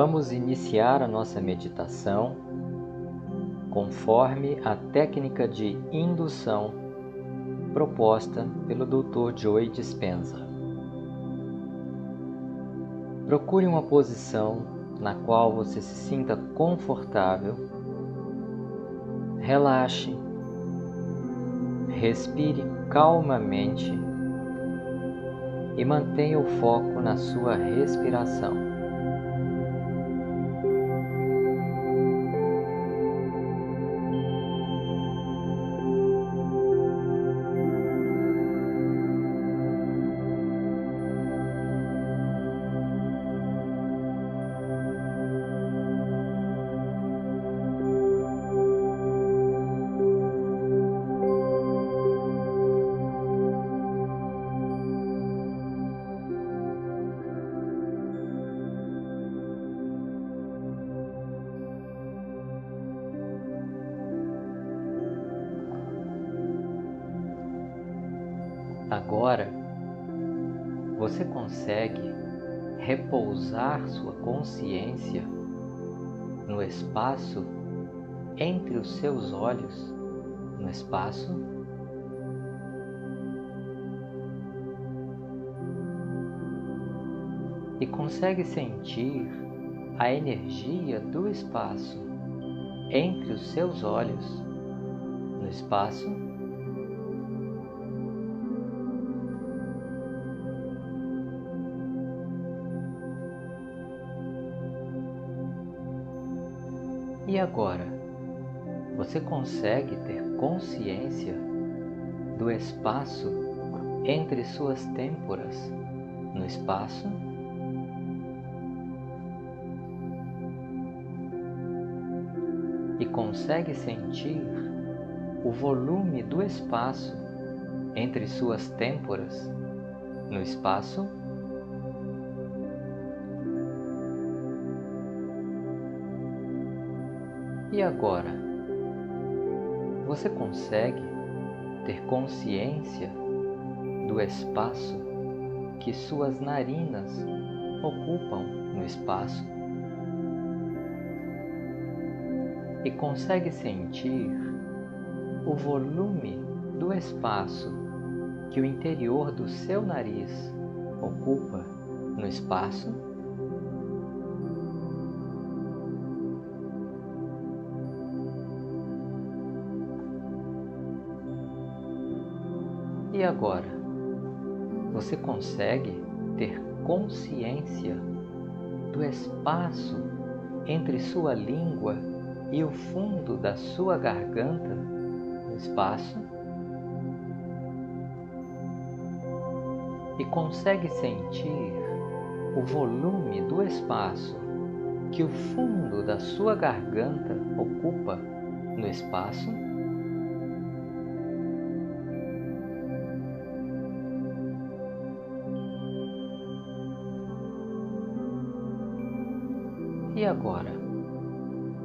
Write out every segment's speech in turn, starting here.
Vamos iniciar a nossa meditação conforme a técnica de indução proposta pelo Dr. Joey Dispenza. Procure uma posição na qual você se sinta confortável. Relaxe. Respire calmamente e mantenha o foco na sua respiração. Agora você consegue repousar sua consciência no espaço entre os seus olhos, no espaço e consegue sentir a energia do espaço entre os seus olhos, no espaço E agora, você consegue ter consciência do espaço entre suas têmporas no espaço? E consegue sentir o volume do espaço entre suas têmporas no espaço? E agora? Você consegue ter consciência do espaço que suas narinas ocupam no espaço? E consegue sentir o volume do espaço que o interior do seu nariz ocupa no espaço? E agora? Você consegue ter consciência do espaço entre sua língua e o fundo da sua garganta no espaço? E consegue sentir o volume do espaço que o fundo da sua garganta ocupa no espaço? Agora?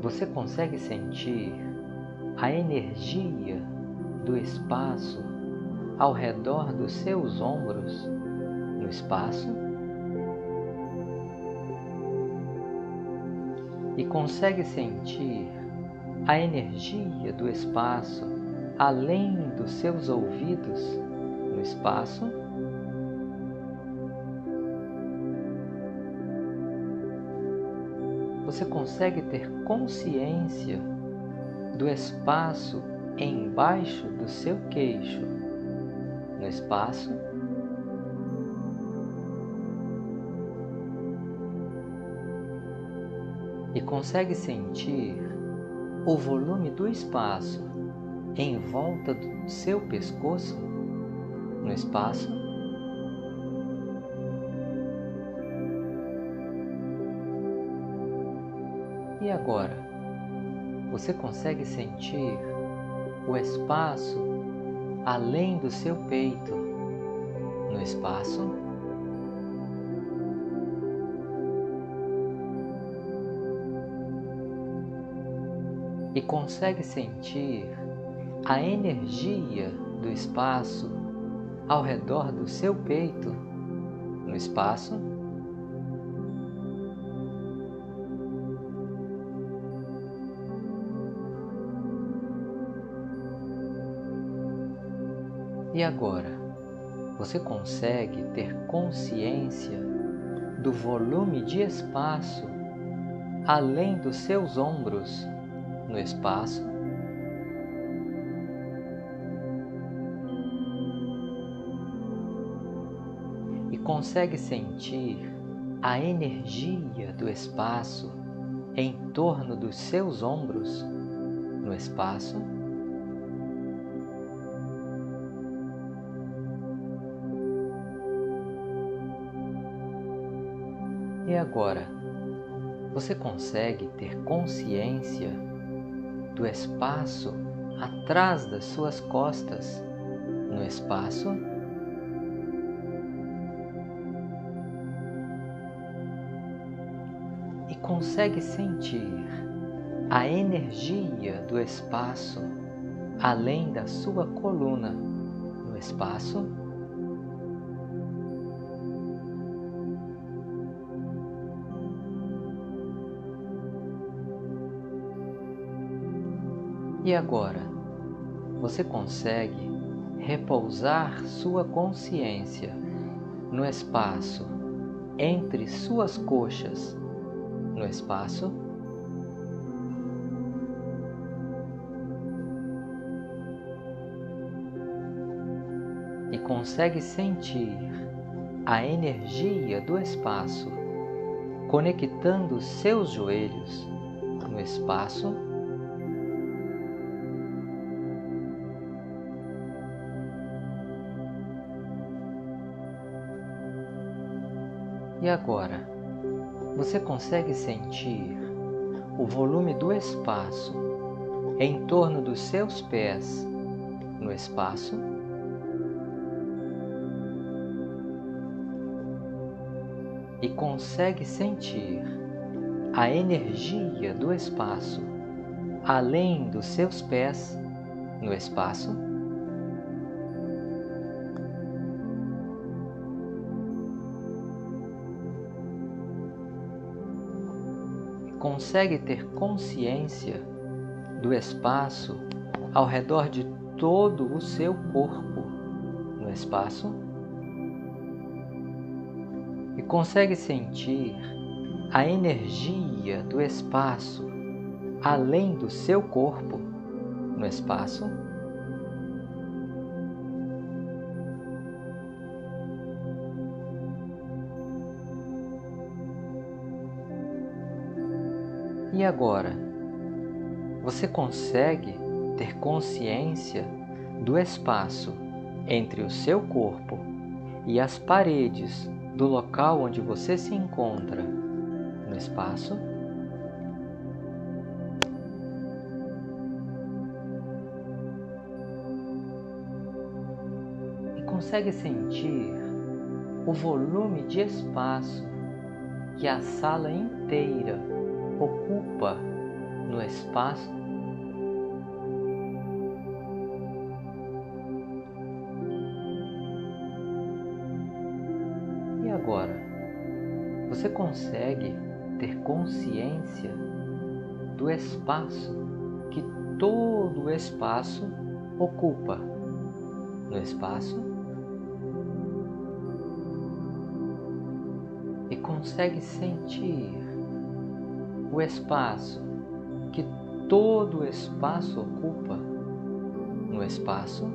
Você consegue sentir a energia do espaço ao redor dos seus ombros no espaço? E consegue sentir a energia do espaço além dos seus ouvidos no espaço? Você consegue ter consciência do espaço embaixo do seu queixo, no espaço? E consegue sentir o volume do espaço em volta do seu pescoço, no espaço E agora? Você consegue sentir o espaço além do seu peito no espaço? E consegue sentir a energia do espaço ao redor do seu peito no espaço? E agora, você consegue ter consciência do volume de espaço além dos seus ombros no espaço? E consegue sentir a energia do espaço em torno dos seus ombros no espaço? E agora, você consegue ter consciência do espaço atrás das suas costas no espaço? E consegue sentir a energia do espaço além da sua coluna no espaço? E agora, você consegue repousar sua consciência no espaço entre suas coxas, no espaço? E consegue sentir a energia do espaço conectando seus joelhos no espaço? E agora, você consegue sentir o volume do espaço em torno dos seus pés no espaço? E consegue sentir a energia do espaço além dos seus pés no espaço? Consegue ter consciência do espaço ao redor de todo o seu corpo no espaço e consegue sentir a energia do espaço além do seu corpo no espaço. E agora, você consegue ter consciência do espaço entre o seu corpo e as paredes do local onde você se encontra no espaço? E consegue sentir o volume de espaço que a sala inteira ocupa no espaço? E agora, você consegue ter consciência do espaço que todo o espaço ocupa? No espaço? E consegue sentir o espaço que todo espaço ocupa. No espaço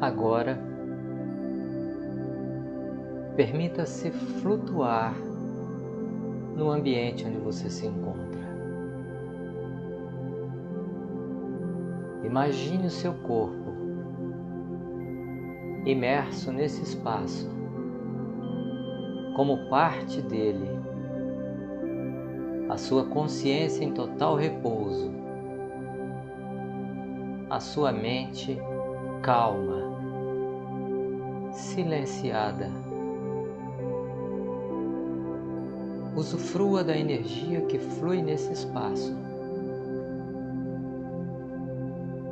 Agora, permita-se flutuar no ambiente onde você se encontra. Imagine o seu corpo imerso nesse espaço, como parte dele, a sua consciência em total repouso, a sua mente calma, silenciada. Usufrua da energia que flui nesse espaço.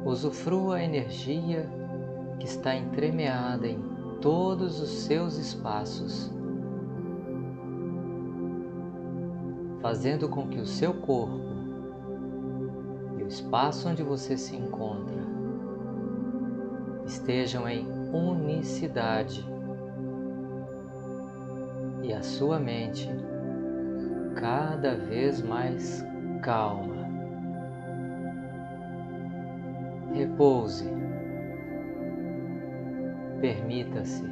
Usufrua a energia que está entremeada em todos os seus espaços, fazendo com que o seu corpo e o espaço onde você se encontra estejam em unicidade e a sua mente cada vez mais calma. Repouse, permita-se